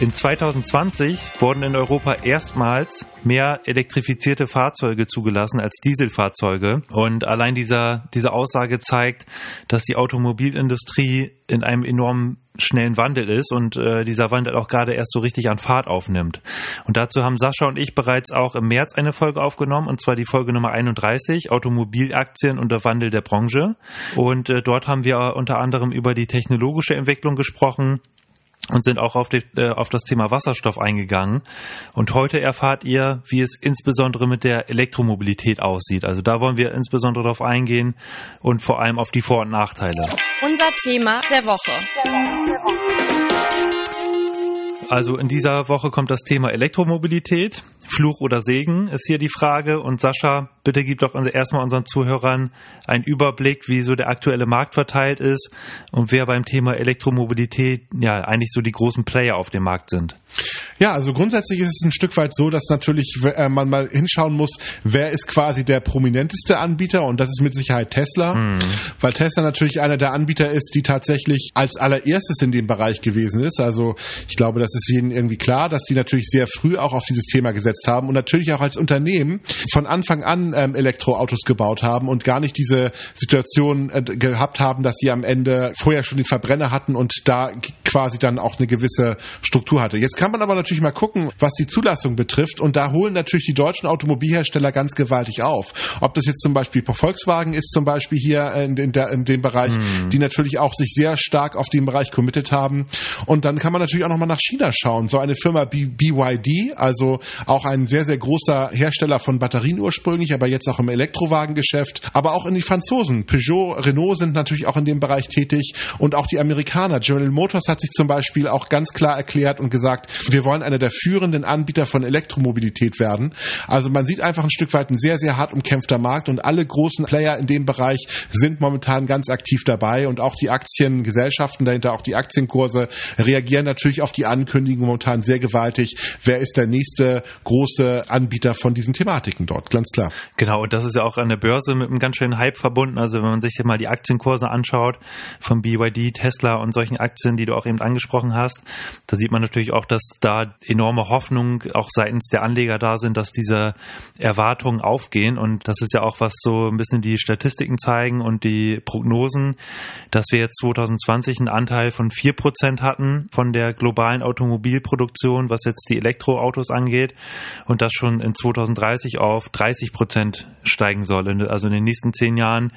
In 2020 wurden in Europa erstmals mehr elektrifizierte Fahrzeuge zugelassen als Dieselfahrzeuge. Und allein dieser, diese Aussage zeigt, dass die Automobilindustrie in einem enormen schnellen Wandel ist und äh, dieser Wandel auch gerade erst so richtig an Fahrt aufnimmt. Und dazu haben Sascha und ich bereits auch im März eine Folge aufgenommen, und zwar die Folge Nummer 31, Automobilaktien und der Wandel der Branche. Und äh, dort haben wir unter anderem über die technologische Entwicklung gesprochen, und sind auch auf, die, äh, auf, das Thema Wasserstoff eingegangen. Und heute erfahrt ihr, wie es insbesondere mit der Elektromobilität aussieht. Also da wollen wir insbesondere darauf eingehen und vor allem auf die Vor- und Nachteile. Unser Thema der Woche. Der Woche. Also in dieser Woche kommt das Thema Elektromobilität. Fluch oder Segen ist hier die Frage. Und Sascha, bitte gib doch erstmal unseren Zuhörern einen Überblick, wie so der aktuelle Markt verteilt ist und wer beim Thema Elektromobilität ja eigentlich so die großen Player auf dem Markt sind. Ja, also grundsätzlich ist es ein Stück weit so, dass natürlich äh, man mal hinschauen muss, wer ist quasi der prominenteste Anbieter und das ist mit Sicherheit Tesla, mhm. weil Tesla natürlich einer der Anbieter ist, die tatsächlich als allererstes in dem Bereich gewesen ist. Also ich glaube, das ist jedem irgendwie klar, dass die natürlich sehr früh auch auf dieses Thema gesetzt haben und natürlich auch als Unternehmen von Anfang an ähm, Elektroautos gebaut haben und gar nicht diese Situation äh, gehabt haben, dass sie am Ende vorher schon den Verbrenner hatten und da quasi dann auch eine gewisse Struktur hatte. Jetzt kann man aber natürlich mal gucken, was die Zulassung betrifft. Und da holen natürlich die deutschen Automobilhersteller ganz gewaltig auf. Ob das jetzt zum Beispiel Volkswagen ist, zum Beispiel hier in, in, der, in dem Bereich, mhm. die natürlich auch sich sehr stark auf den Bereich committed haben. Und dann kann man natürlich auch nochmal nach China schauen. So eine Firma BYD, also auch ein sehr, sehr großer Hersteller von Batterien ursprünglich, aber jetzt auch im Elektrowagengeschäft. Aber auch in die Franzosen. Peugeot, Renault sind natürlich auch in dem Bereich tätig. Und auch die Amerikaner. General Motors hat sich zum Beispiel auch ganz klar erklärt und gesagt, wir wollen einer der führenden Anbieter von Elektromobilität werden. Also man sieht einfach ein Stück weit ein sehr, sehr hart umkämpfter Markt und alle großen Player in dem Bereich sind momentan ganz aktiv dabei und auch die Aktiengesellschaften dahinter, auch die Aktienkurse reagieren natürlich auf die Ankündigung momentan sehr gewaltig. Wer ist der nächste große Anbieter von diesen Thematiken dort? Ganz klar. Genau, und das ist ja auch an der Börse mit einem ganz schönen Hype verbunden. Also wenn man sich hier mal die Aktienkurse anschaut von BYD, Tesla und solchen Aktien, die du auch eben angesprochen hast, da sieht man natürlich auch, dass da enorme Hoffnung auch seitens der Anleger da sind, dass diese Erwartungen aufgehen. Und das ist ja auch, was so ein bisschen die Statistiken zeigen und die Prognosen, dass wir jetzt 2020 einen Anteil von vier Prozent hatten von der globalen Automobilproduktion, was jetzt die Elektroautos angeht. Und das schon in 2030 auf 30 Prozent steigen soll. Also in den nächsten zehn Jahren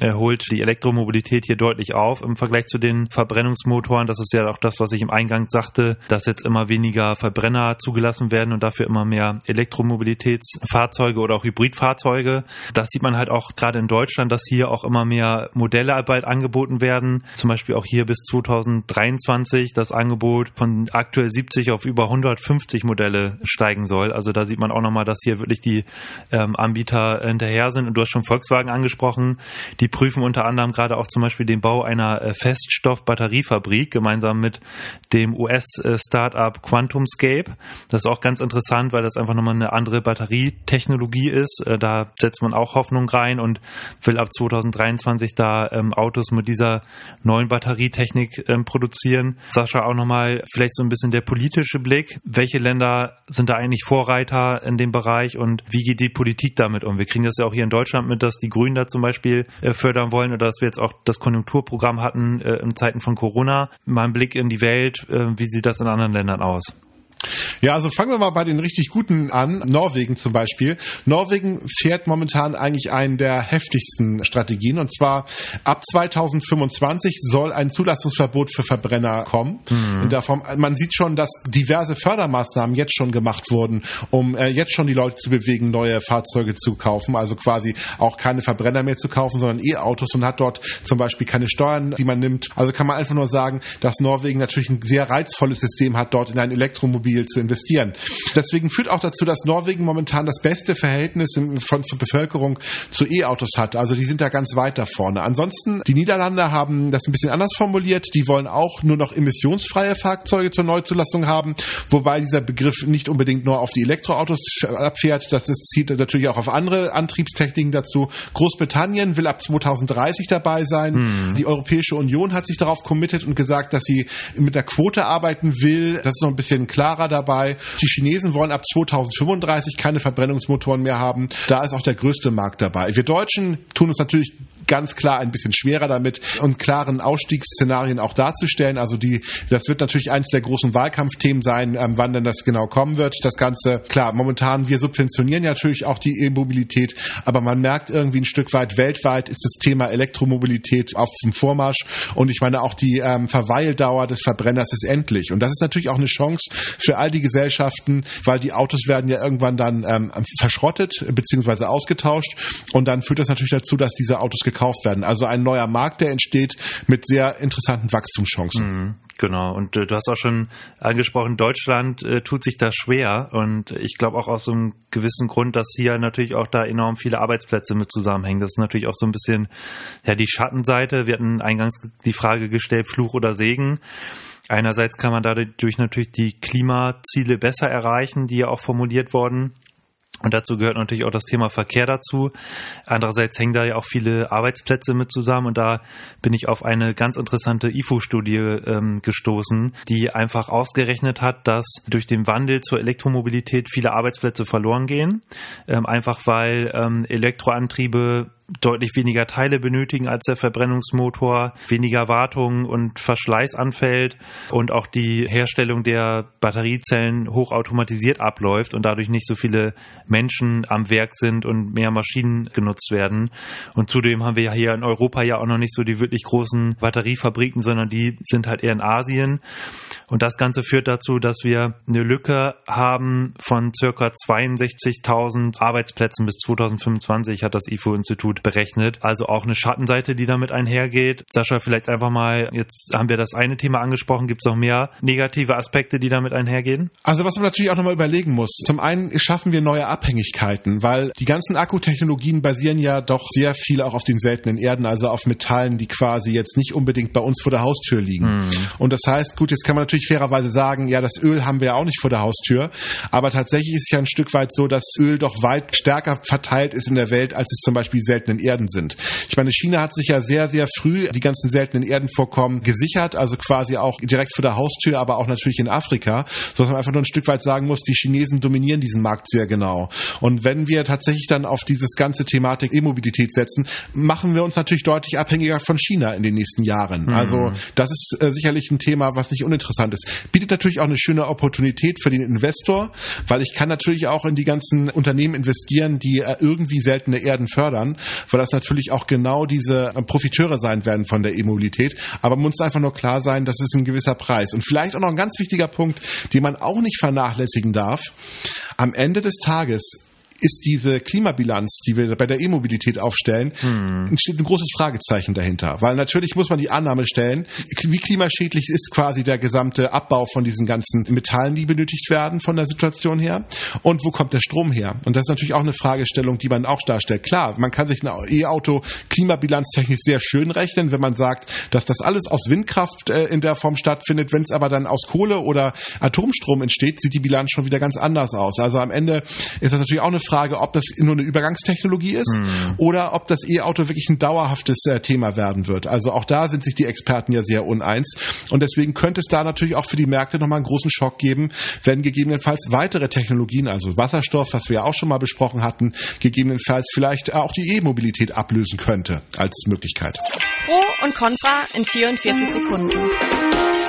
äh, holt die Elektromobilität hier deutlich auf im Vergleich zu den Verbrennungsmotoren. Das ist ja auch das, was ich im Eingang sagte, dass jetzt immer weniger Verbrenner zugelassen werden und dafür immer mehr Elektromobilitätsfahrzeuge oder auch Hybridfahrzeuge. Das sieht man halt auch gerade in Deutschland, dass hier auch immer mehr Modelle bald angeboten werden. Zum Beispiel auch hier bis 2023 das Angebot von aktuell 70 auf über 150 Modelle steigen soll. Also da sieht man auch nochmal, dass hier wirklich die ähm, Anbieter hinterher sind. Und du hast schon Volkswagen angesprochen. Die prüfen unter anderem gerade auch zum Beispiel den Bau einer äh, Feststoff-Batteriefabrik gemeinsam mit dem US-Startup QuantumScape. Das ist auch ganz interessant, weil das einfach nochmal eine andere Batterietechnologie ist. Äh, da setzt man auch Hoffnung rein und will ab 2023 da ähm, Autos mit dieser neuen Batterietechnik ähm, produzieren. Sascha, auch nochmal vielleicht so ein bisschen der politische Blick. Welche Länder sind da eigentlich Vorreiter in dem Bereich und wie geht die Politik damit um? Wir kriegen das ja auch hier in Deutschland mit, dass die Grünen da zum Beispiel äh, fördern wollen oder dass wir jetzt auch das Konjunkturprogramm hatten äh, in Zeiten von Corona. Mal ein Blick in die Welt, äh, wie sieht das in anderen Ländern aus? Ja, also fangen wir mal bei den richtig guten an. Norwegen zum Beispiel. Norwegen fährt momentan eigentlich einen der heftigsten Strategien. Und zwar ab 2025 soll ein Zulassungsverbot für Verbrenner kommen. Mhm. Der Form, man sieht schon, dass diverse Fördermaßnahmen jetzt schon gemacht wurden, um äh, jetzt schon die Leute zu bewegen, neue Fahrzeuge zu kaufen. Also quasi auch keine Verbrenner mehr zu kaufen, sondern E-Autos und hat dort zum Beispiel keine Steuern, die man nimmt. Also kann man einfach nur sagen, dass Norwegen natürlich ein sehr reizvolles System hat, dort in ein Elektromobil zu investieren. Deswegen führt auch dazu, dass Norwegen momentan das beste Verhältnis von, von Bevölkerung zu E-Autos hat. Also die sind da ganz weit da vorne. Ansonsten, die Niederlande haben das ein bisschen anders formuliert. Die wollen auch nur noch emissionsfreie Fahrzeuge zur Neuzulassung haben, wobei dieser Begriff nicht unbedingt nur auf die Elektroautos abfährt. Das ist, zieht natürlich auch auf andere Antriebstechniken dazu. Großbritannien will ab 2030 dabei sein. Hm. Die Europäische Union hat sich darauf committed und gesagt, dass sie mit der Quote arbeiten will. Das ist noch ein bisschen klarer dabei. Die Chinesen wollen ab 2035 keine Verbrennungsmotoren mehr haben. Da ist auch der größte Markt dabei. Wir Deutschen tun uns natürlich ganz klar ein bisschen schwerer damit und klaren Ausstiegsszenarien auch darzustellen. Also die, das wird natürlich eines der großen Wahlkampfthemen sein, ähm, wann denn das genau kommen wird. Das Ganze, klar, momentan, wir subventionieren ja natürlich auch die E-Mobilität, aber man merkt irgendwie ein Stück weit weltweit ist das Thema Elektromobilität auf dem Vormarsch und ich meine auch die ähm, Verweildauer des Verbrenners ist endlich. Und das ist natürlich auch eine Chance für all die Gesellschaften, weil die Autos werden ja irgendwann dann ähm, verschrottet bzw. ausgetauscht und dann führt das natürlich dazu, dass diese Autos gekauft werden. Also ein neuer Markt, der entsteht mit sehr interessanten Wachstumschancen. Mhm. Genau, und äh, du hast auch schon angesprochen, Deutschland äh, tut sich da schwer und ich glaube auch aus einem gewissen Grund, dass hier natürlich auch da enorm viele Arbeitsplätze mit zusammenhängen. Das ist natürlich auch so ein bisschen ja die Schattenseite. Wir hatten eingangs die Frage gestellt, Fluch oder Segen. Einerseits kann man dadurch natürlich die Klimaziele besser erreichen, die ja auch formuliert wurden. Und dazu gehört natürlich auch das Thema Verkehr dazu. Andererseits hängen da ja auch viele Arbeitsplätze mit zusammen und da bin ich auf eine ganz interessante IFO-Studie ähm, gestoßen, die einfach ausgerechnet hat, dass durch den Wandel zur Elektromobilität viele Arbeitsplätze verloren gehen. Ähm, einfach weil ähm, Elektroantriebe deutlich weniger Teile benötigen als der Verbrennungsmotor, weniger Wartung und Verschleiß anfällt und auch die Herstellung der Batteriezellen hochautomatisiert abläuft und dadurch nicht so viele Menschen am Werk sind und mehr Maschinen genutzt werden. Und zudem haben wir ja hier in Europa ja auch noch nicht so die wirklich großen Batteriefabriken, sondern die sind halt eher in Asien. Und das Ganze führt dazu, dass wir eine Lücke haben von circa 62.000 Arbeitsplätzen bis 2025, hat das IFO-Institut berechnet. Also auch eine Schattenseite, die damit einhergeht. Sascha, vielleicht einfach mal, jetzt haben wir das eine Thema angesprochen, gibt es noch mehr negative Aspekte, die damit einhergehen? Also was man natürlich auch nochmal überlegen muss. Zum einen schaffen wir neue Abhängigkeiten, weil die ganzen Akkutechnologien basieren ja doch sehr viel auch auf den seltenen Erden, also auf Metallen, die quasi jetzt nicht unbedingt bei uns vor der Haustür liegen. Mhm. Und das heißt, gut, jetzt kann man natürlich fairerweise sagen, ja, das Öl haben wir ja auch nicht vor der Haustür, aber tatsächlich ist es ja ein Stück weit so, dass Öl doch weit stärker verteilt ist in der Welt, als es zum Beispiel seltene seltenen Erden sind. Ich meine, China hat sich ja sehr, sehr früh die ganzen seltenen Erdenvorkommen gesichert, also quasi auch direkt vor der Haustür, aber auch natürlich in Afrika, sodass man einfach nur ein Stück weit sagen muss, die Chinesen dominieren diesen Markt sehr genau. Und wenn wir tatsächlich dann auf dieses ganze Thematik E-Mobilität setzen, machen wir uns natürlich deutlich abhängiger von China in den nächsten Jahren. Mhm. Also das ist äh, sicherlich ein Thema, was nicht uninteressant ist. Bietet natürlich auch eine schöne Opportunität für den Investor, weil ich kann natürlich auch in die ganzen Unternehmen investieren, die äh, irgendwie seltene Erden fördern, weil das natürlich auch genau diese äh, Profiteure sein werden von der E-Mobilität. Aber man muss einfach nur klar sein, das ist ein gewisser Preis. Und vielleicht auch noch ein ganz wichtiger Punkt, den man auch nicht vernachlässigen darf. Am Ende des Tages ist diese Klimabilanz, die wir bei der E-Mobilität aufstellen, hm. steht ein großes Fragezeichen dahinter. Weil natürlich muss man die Annahme stellen, wie klimaschädlich ist quasi der gesamte Abbau von diesen ganzen Metallen, die benötigt werden von der Situation her und wo kommt der Strom her? Und das ist natürlich auch eine Fragestellung, die man auch darstellt. Klar, man kann sich ein E-Auto klimabilanztechnisch sehr schön rechnen, wenn man sagt, dass das alles aus Windkraft äh, in der Form stattfindet. Wenn es aber dann aus Kohle oder Atomstrom entsteht, sieht die Bilanz schon wieder ganz anders aus. Also am Ende ist das natürlich auch eine Frage, Frage, ob das nur eine Übergangstechnologie ist mhm. oder ob das E-Auto wirklich ein dauerhaftes äh, Thema werden wird. Also auch da sind sich die Experten ja sehr uneins. Und deswegen könnte es da natürlich auch für die Märkte nochmal einen großen Schock geben, wenn gegebenenfalls weitere Technologien, also Wasserstoff, was wir ja auch schon mal besprochen hatten, gegebenenfalls vielleicht auch die E-Mobilität ablösen könnte als Möglichkeit. Pro und Contra in 44 Sekunden.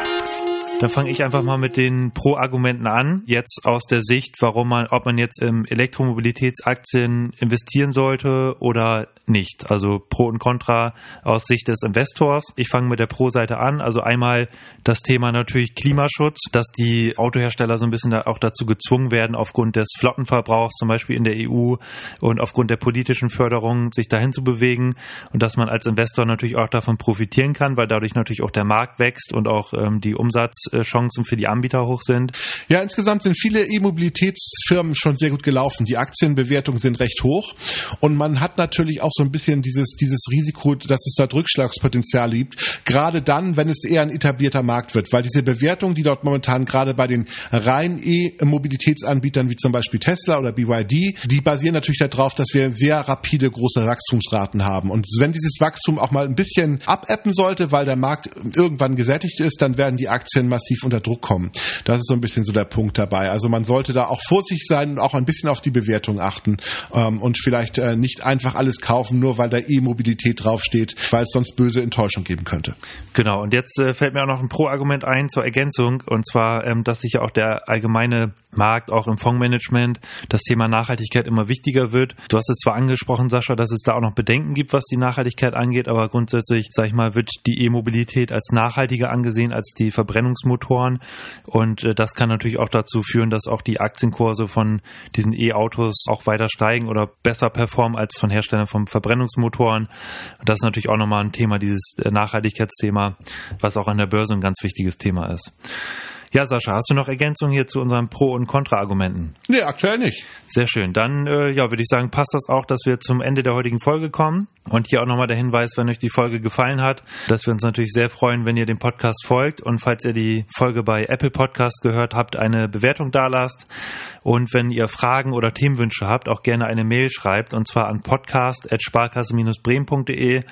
Dann fange ich einfach mal mit den Pro-Argumenten an. Jetzt aus der Sicht, warum man, ob man jetzt in Elektromobilitätsaktien investieren sollte oder nicht. Also Pro und Contra aus Sicht des Investors. Ich fange mit der Pro-Seite an. Also einmal das Thema natürlich Klimaschutz, dass die Autohersteller so ein bisschen auch dazu gezwungen werden, aufgrund des Flottenverbrauchs zum Beispiel in der EU und aufgrund der politischen Förderung sich dahin zu bewegen und dass man als Investor natürlich auch davon profitieren kann, weil dadurch natürlich auch der Markt wächst und auch ähm, die Umsatz Chancen für die Anbieter hoch sind? Ja, insgesamt sind viele E-Mobilitätsfirmen schon sehr gut gelaufen. Die Aktienbewertungen sind recht hoch und man hat natürlich auch so ein bisschen dieses, dieses Risiko, dass es da Rückschlagspotenzial gibt. Gerade dann, wenn es eher ein etablierter Markt wird, weil diese Bewertungen, die dort momentan gerade bei den reinen E-Mobilitätsanbietern wie zum Beispiel Tesla oder BYD, die basieren natürlich darauf, dass wir sehr rapide große Wachstumsraten haben. Und wenn dieses Wachstum auch mal ein bisschen abebben sollte, weil der Markt irgendwann gesättigt ist, dann werden die Aktien massiv unter Druck kommen. Das ist so ein bisschen so der Punkt dabei. Also man sollte da auch vorsichtig sein und auch ein bisschen auf die Bewertung achten ähm, und vielleicht äh, nicht einfach alles kaufen, nur weil da E-Mobilität draufsteht, weil es sonst böse Enttäuschung geben könnte. Genau, und jetzt äh, fällt mir auch noch ein Pro-Argument ein zur Ergänzung, und zwar, ähm, dass sich ja auch der allgemeine Markt, auch im Fondsmanagement, das Thema Nachhaltigkeit immer wichtiger wird. Du hast es zwar angesprochen, Sascha, dass es da auch noch Bedenken gibt, was die Nachhaltigkeit angeht, aber grundsätzlich, sag ich mal, wird die E-Mobilität als nachhaltiger angesehen als die Verbrennungsmotoren. Und äh, das kann natürlich auch dazu führen, dass auch die Aktienkurse von diesen E-Autos auch weiter steigen oder besser performen als von Herstellern von Verbrennungsmotoren. Das ist natürlich auch nochmal ein Thema, dieses äh, Nachhaltigkeitsthema, was auch an der Börse ein ganz wichtiges Thema ist. Ja, Sascha, hast du noch Ergänzungen hier zu unseren Pro- und Kontra-Argumenten? Nee, aktuell nicht. Sehr schön. Dann, äh, ja, würde ich sagen, passt das auch, dass wir zum Ende der heutigen Folge kommen. Und hier auch nochmal der Hinweis, wenn euch die Folge gefallen hat, dass wir uns natürlich sehr freuen, wenn ihr dem Podcast folgt und falls ihr die Folge bei Apple Podcast gehört habt, eine Bewertung dalasst. Und wenn ihr Fragen oder Themenwünsche habt, auch gerne eine Mail schreibt und zwar an podcast.sparkasse-bremen.de.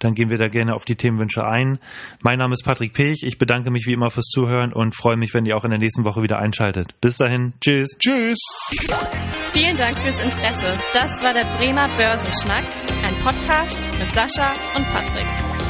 Dann gehen wir da gerne auf die Themenwünsche ein. Mein Name ist Patrick Pech. Ich bedanke mich wie immer fürs Zuhören und freue mich, wenn ihr auch in der nächsten Woche wieder einschaltet. Bis dahin. Tschüss. Tschüss. Vielen Dank fürs Interesse. Das war der Bremer Börsenschnack, ein Podcast mit Sascha und Patrick.